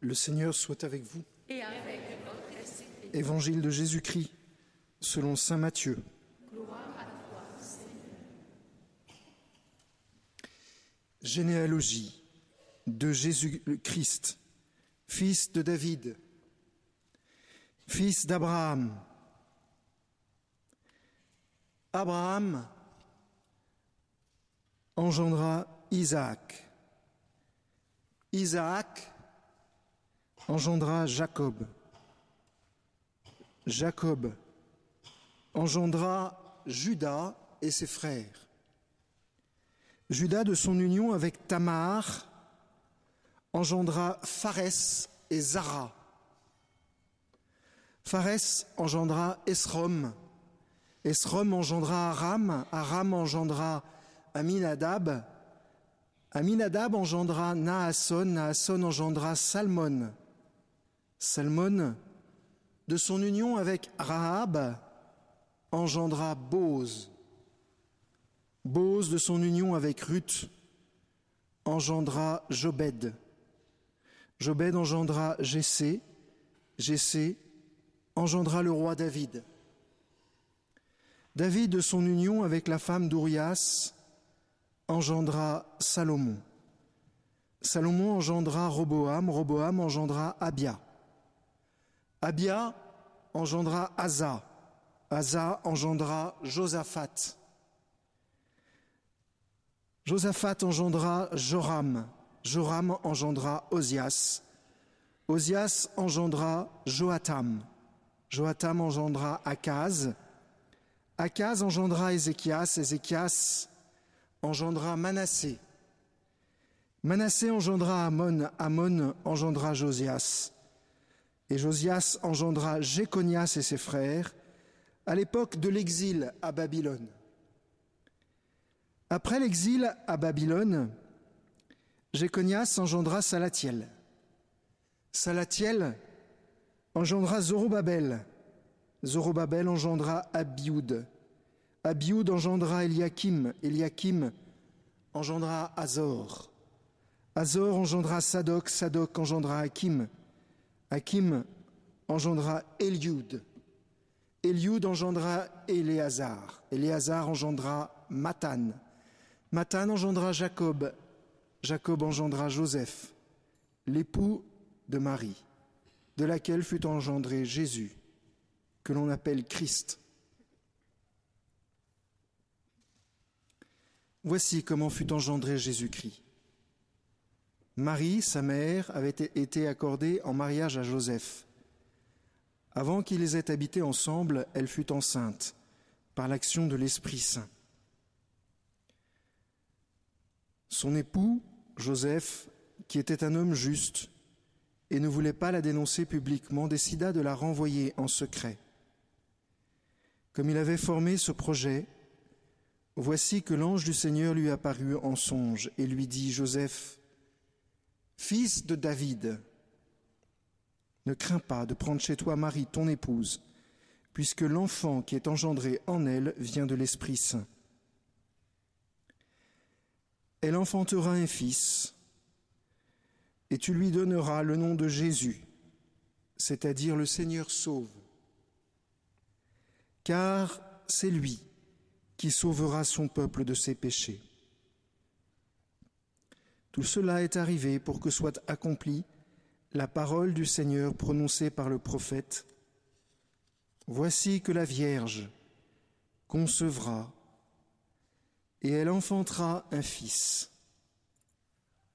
Le Seigneur soit avec vous. et avec votre esprit. Évangile de Jésus-Christ selon Saint Matthieu. Généalogie de Jésus-Christ, fils de David, fils d'Abraham. Abraham engendra Isaac. Isaac engendra Jacob. Jacob engendra Judas et ses frères. Judas, de son union avec Tamar, engendra Pharès et Zara. Pharès engendra Esrom. Esrom engendra Aram. Aram engendra Aminadab. Aminadab engendra Naasson. Naasson engendra Salmon. Salmon, de son union avec Rahab, engendra Bose. Bose, de son union avec Ruth, engendra Jobed. Jobed engendra Jessé. Jessé engendra le roi David. David, de son union avec la femme d'Urias, engendra Salomon. Salomon engendra Roboam. Roboam engendra Abia. Abia engendra Asa. Asa engendra Josaphat. Josaphat engendra Joram. Joram engendra Osias. Osias engendra Joatam. Joatam engendra Akaz. Akaz engendra Ézéchias. Ézéchias engendra Manassé. Manassé engendra Amon. Amon engendra Josias. Et Josias engendra Jéconias et ses frères à l'époque de l'exil à Babylone. Après l'exil à Babylone, Jéconias engendra Salatiel. Salatiel engendra Zorobabel. Zorobabel engendra Abioud. Abioud engendra Eliakim. Eliakim engendra Azor. Azor engendra Sadok. Sadok engendra Hakim. Hakim engendra Eliud. Eliud engendra Éléazar. Éléazar engendra Matan. Matan engendra Jacob. Jacob engendra Joseph, l'époux de Marie, de laquelle fut engendré Jésus, que l'on appelle Christ. Voici comment fut engendré Jésus-Christ. Marie, sa mère, avait été accordée en mariage à Joseph. Avant qu'ils aient habité ensemble, elle fut enceinte par l'action de l'Esprit Saint. Son époux, Joseph, qui était un homme juste et ne voulait pas la dénoncer publiquement, décida de la renvoyer en secret. Comme il avait formé ce projet, voici que l'ange du Seigneur lui apparut en songe et lui dit, Joseph, fils de David, ne crains pas de prendre chez toi Marie, ton épouse, puisque l'enfant qui est engendré en elle vient de l'Esprit Saint. Elle enfantera un fils, et tu lui donneras le nom de Jésus, c'est-à-dire le Seigneur sauve, car c'est lui qui sauvera son peuple de ses péchés. Tout cela est arrivé pour que soit accomplie la parole du Seigneur prononcée par le prophète. Voici que la Vierge concevra et elle enfantera un fils.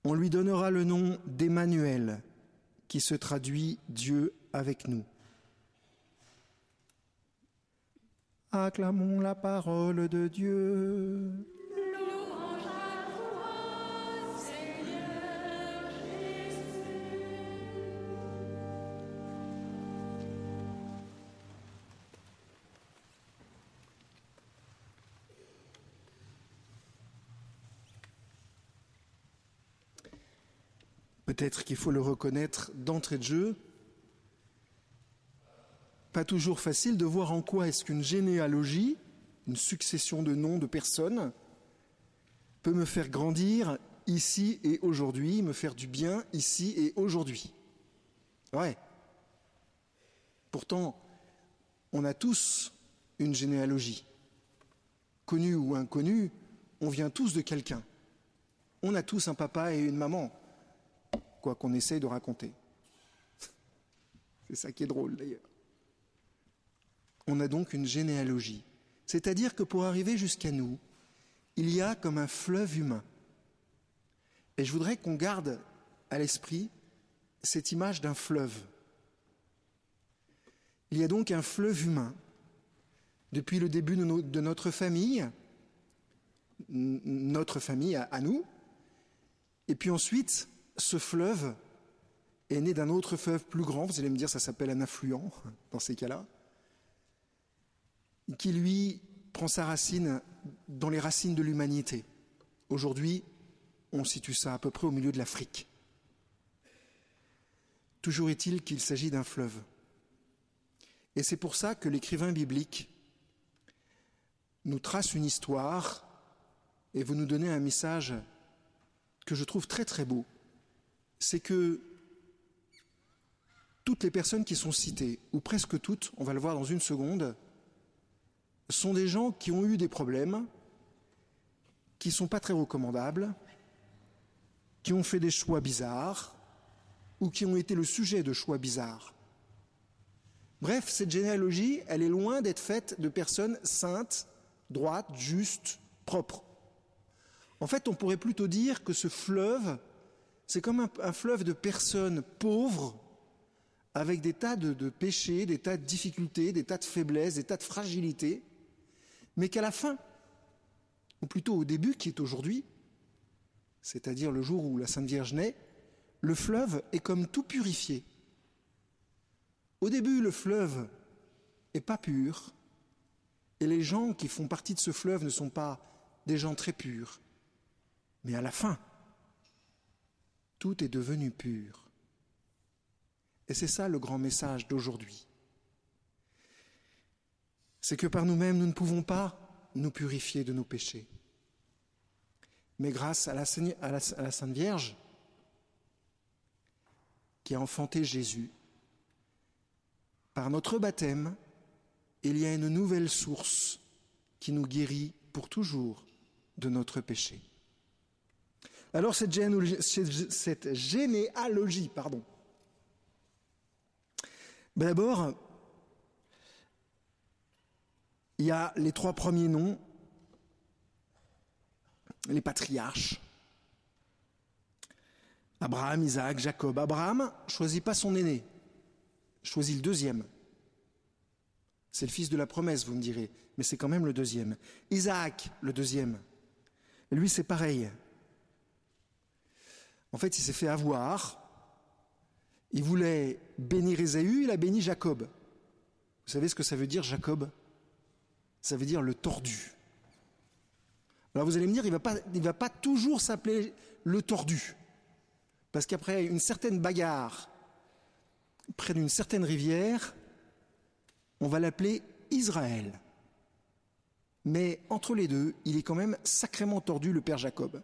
On lui donnera le nom d'Emmanuel, qui se traduit Dieu avec nous. Acclamons la parole de Dieu. Peut-être qu'il faut le reconnaître d'entrée de jeu. Pas toujours facile de voir en quoi est-ce qu'une généalogie, une succession de noms de personnes, peut me faire grandir ici et aujourd'hui, me faire du bien ici et aujourd'hui. Ouais. Pourtant, on a tous une généalogie. Connue ou inconnue, on vient tous de quelqu'un. On a tous un papa et une maman, quoi qu'on essaye de raconter. C'est ça qui est drôle d'ailleurs. On a donc une généalogie. C'est-à-dire que pour arriver jusqu'à nous, il y a comme un fleuve humain. Et je voudrais qu'on garde à l'esprit cette image d'un fleuve. Il y a donc un fleuve humain. Depuis le début de, notre famille, notre famille à nous, et puis ensuite, ce fleuve est né d'un autre fleuve plus grand, vous allez me dire ça s'appelle un affluent dans ces cas-là, qui lui prend sa racine dans les racines de l'humanité. Aujourd'hui, on situe ça à peu près au milieu de l'Afrique. Toujours est-il qu'il s'agit d'un fleuve. Et c'est pour ça que l'écrivain biblique nous trace une histoire et vous nous donnez un message que je trouve très très beau. C'est que toutes les personnes qui sont citées, ou presque toutes, on va le voir dans une seconde, sont des gens qui ont eu des problèmes, qui ne sont pas très recommandables, qui ont fait des choix bizarres, ou qui ont été le sujet de choix bizarres. Bref, cette généalogie, elle est loin d'être faite de personnes saintes, droites, justes, propres. En fait, on pourrait plutôt dire que ce fleuve, c'est comme un, fleuve de personnes pauvres, avec des tas de, de péchés, des tas de difficultés, des tas de faiblesses, des tas de fragilités, mais qu'à la fin, ou plutôt au début, qui est aujourd'hui, c'est-à-dire le jour où la Sainte Vierge naît, le fleuve est comme tout purifié. Au début, le fleuve est pas pur, et les gens qui font partie de ce fleuve ne sont pas des gens très purs. Mais à la fin, tout est devenu pur. Et c'est ça le grand message d'aujourd'hui. C'est que par nous-mêmes, nous ne pouvons pas nous purifier de nos péchés. Mais grâce à la, Sainte Vierge, qui a enfanté Jésus, par notre baptême, il y a une nouvelle source qui nous guérit pour toujours de notre péché. Alors cette généalogie, pardon. Ben D'abord, il y a les trois premiers noms, les patriarches. Abraham, Isaac, Jacob. Abraham choisit pas son aîné, choisit le deuxième. C'est le fils de la promesse, vous me direz, mais c'est quand même le deuxième. Isaac, le deuxième. Lui, c'est pareil. En fait, il s'est fait avoir. Il voulait bénir Ésaü, il a béni Jacob. Vous savez ce que ça veut dire, Jacob? Ça veut dire le tordu. Alors vous allez me dire, il ne va, pas, va pas toujours s'appeler le tordu. Parce qu'après une certaine bagarre, près d'une certaine rivière, on va l'appeler Israël. Mais entre les deux, il est quand même sacrément tordu, le père Jacob.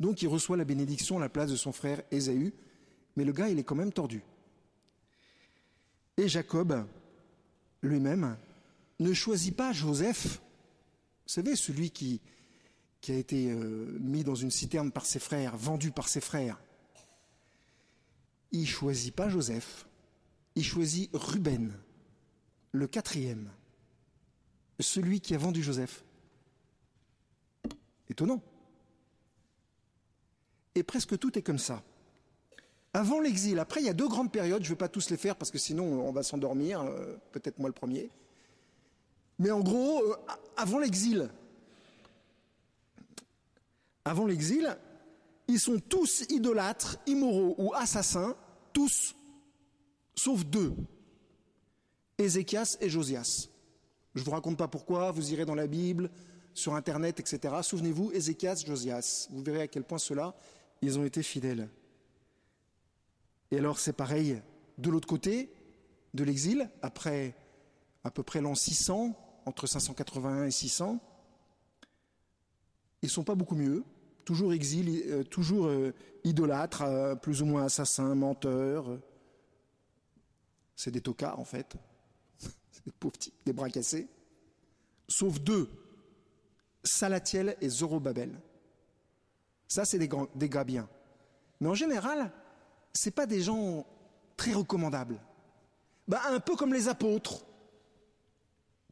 Donc il reçoit la bénédiction à la place de son frère Ésaü, mais le gars, il est quand même tordu. Et Jacob, lui-même, ne choisit pas Joseph, vous savez, celui qui, a été euh, mis dans une citerne par ses frères, vendu par ses frères. Il choisit pas Joseph, il choisit Ruben, le quatrième, celui qui a vendu Joseph. Étonnant. Et presque tout est comme ça. Avant l'exil, après il y a deux grandes périodes, je ne vais pas tous les faire parce que sinon on va s'endormir, euh, peut-être moi le premier. Mais en gros, euh, avant l'exil, avant l'exil, ils sont tous idolâtres, immoraux ou assassins, tous, sauf deux, Ézéchias et Josias. Je ne vous raconte pas pourquoi, vous irez dans la Bible, sur Internet, etc. Souvenez-vous, Ézéchias, Josias. Vous verrez à quel point ceux-là, ils ont été fidèles. Et alors c'est pareil de l'autre côté de l'exil, après à peu près l'an 600, entre 581 et 600, ils ne sont pas beaucoup mieux, toujours exil, euh, toujours euh, idolâtres, euh, plus ou moins assassins, menteurs, C'est des tocards en fait. Des pauvres types, des bras cassés. Sauf deux, Salatiel et Zorobabel. Ça, c'est des, gars bien. Mais en général, c'est pas des gens très recommandables. Bah, un peu comme les apôtres.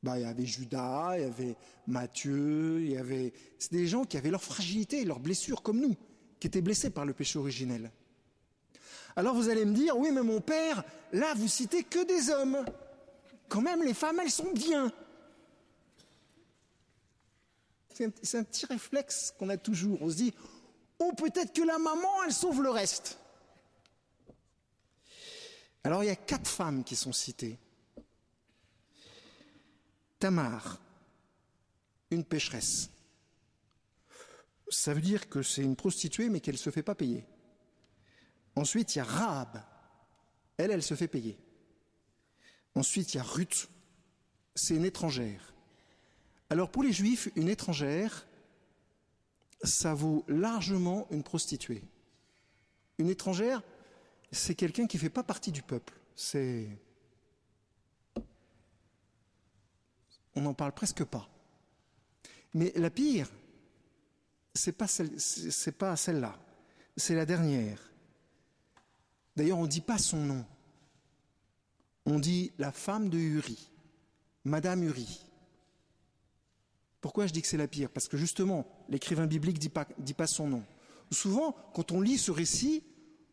Bah, il y avait Judas, il y avait Matthieu, il y avait. C'est des gens qui avaient leur fragilité, leurs blessures comme nous, qui étaient blessés par le péché originel. Alors vous allez me dire, oui, mais mon père, là, vous citez que des hommes. Quand même, les femmes, elles sont bien. C'est un, un petit réflexe qu'on a toujours. On se dit, oh, peut-être que la maman, elle sauve le reste. Alors il y a quatre femmes qui sont citées. Tamar, une pécheresse. Ça veut dire que c'est une prostituée mais qu'elle ne se fait pas payer. Ensuite, il y a Rahab. Elle, elle se fait payer. Ensuite, il y a Ruth. C'est une étrangère. Alors pour les juifs, une étrangère, ça vaut largement une prostituée. Une étrangère, c'est quelqu'un qui ne fait pas partie du peuple. C'est. On n'en parle presque pas. Mais la pire, c'est pas celle, pas celle-là. C'est la dernière. D'ailleurs, on ne dit pas son nom. On dit la femme de Uri, Madame Uri. Pourquoi je dis que c'est la pire? Parce que justement, l'écrivain biblique ne dit pas, son nom. Souvent, quand on lit ce récit,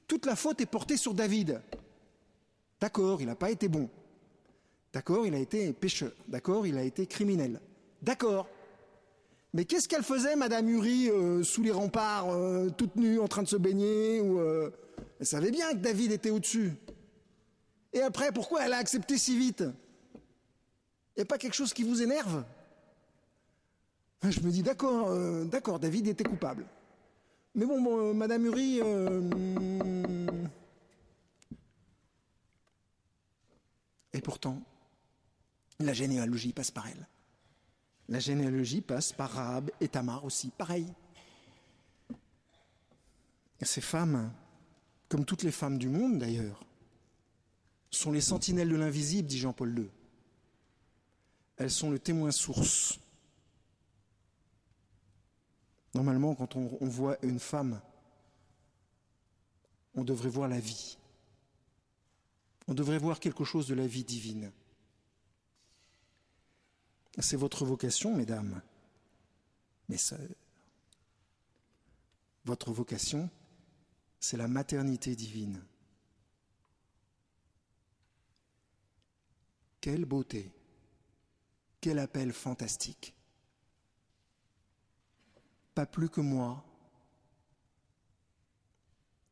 toute la faute est portée sur David. D'accord, il n'a pas été bon. D'accord, il a été pécheur. D'accord, il a été criminel. D'accord. Mais qu'est-ce qu'elle faisait, Madame Uri, euh, sous les remparts, euh, toute nue, en train de se baigner ou, euh, Elle savait bien que David était au-dessus. Et après, pourquoi elle a accepté si vite? Il n'y a pas quelque chose qui vous énerve? Je me dis, d'accord, euh, d'accord, David était coupable. Mais bon, euh, Madame Uri, euh, hmm. et pourtant, la généalogie passe par elle. La généalogie passe par Rahab et Tamar aussi, pareil. Ces femmes, comme toutes les femmes du monde d'ailleurs, sont les sentinelles de l'invisible, dit Jean-Paul II. Elles sont le témoin source. Normalement, quand on, voit une femme, on devrait voir la vie. On devrait voir quelque chose de la vie divine. C'est votre vocation, mesdames, mes sœurs. Votre vocation, c'est la maternité divine. Quelle beauté, quel appel fantastique. Pas plus que moi,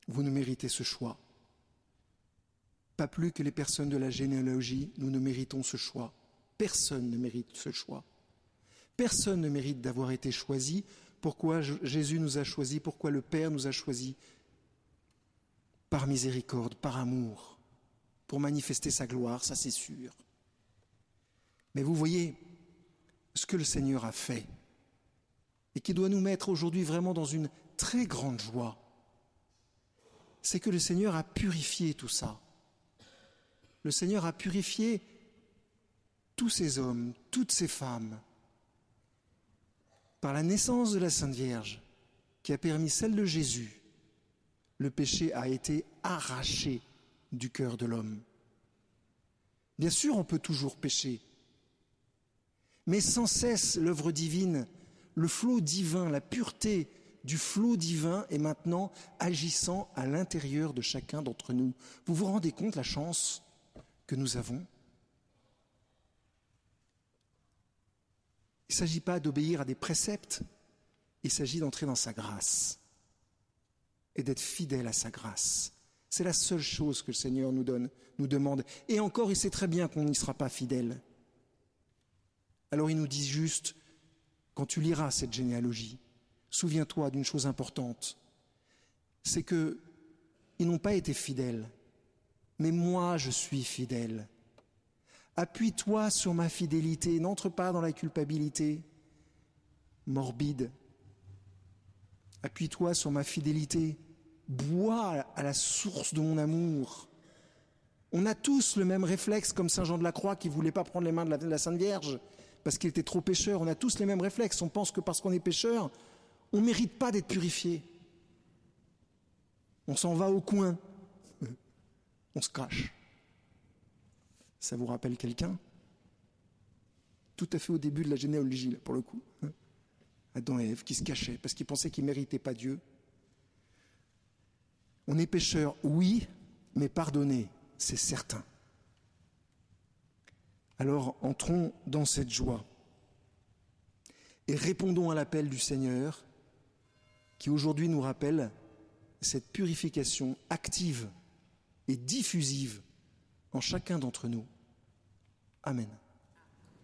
vous ne méritez ce choix. Pas plus que les personnes de la généalogie, nous ne méritons ce choix. Personne ne mérite ce choix. Personne ne mérite d'avoir été choisi. Pourquoi Jésus nous a choisis Pourquoi le Père nous a choisis Par miséricorde, par amour, pour manifester sa gloire, ça c'est sûr. Mais vous voyez ce que le Seigneur a fait et qui doit nous mettre aujourd'hui vraiment dans une très grande joie. C'est que le Seigneur a purifié tout ça. Le Seigneur a purifié tous ces hommes, toutes ces femmes, par la naissance de la Sainte Vierge, qui a permis celle de Jésus, le péché a été arraché du cœur de l'homme. Bien sûr, on peut toujours pécher, mais sans cesse l'œuvre divine, le flot divin, la pureté du flot divin est maintenant agissant à l'intérieur de chacun d'entre nous. Vous vous rendez compte la chance que nous avons? Il ne s'agit pas d'obéir à des préceptes, il s'agit d'entrer dans sa grâce et d'être fidèle à sa grâce. C'est la seule chose que le Seigneur nous donne, nous demande. Et encore, il sait très bien qu'on n'y sera pas fidèle. Alors il nous dit juste, quand tu liras cette généalogie, souviens-toi d'une chose importante, c'est que ils n'ont pas été fidèles, mais moi je suis fidèle. Appuie-toi sur ma fidélité, n'entre pas dans la culpabilité morbide. Appuie-toi sur ma fidélité, bois à la source de mon amour. On a tous le même réflexe, comme Saint Jean de la Croix qui voulait pas prendre les mains de la Sainte Vierge parce qu'il était trop pécheur. On a tous les mêmes réflexes. On pense que parce qu'on est pécheur, on ne mérite pas d'être purifié. On s'en va au coin. On se cache. Ça vous rappelle quelqu'un? Tout à fait au début de la généalogie, là, pour le coup. Adam et Ève qui se cachaient parce qu'ils pensaient qu'ils ne méritaient pas Dieu. On est pécheur, oui, mais pardonné, c'est certain. Alors entrons dans cette joie et répondons à l'appel du Seigneur qui aujourd'hui nous rappelle cette purification active et diffusive en chacun d'entre nous. Amen.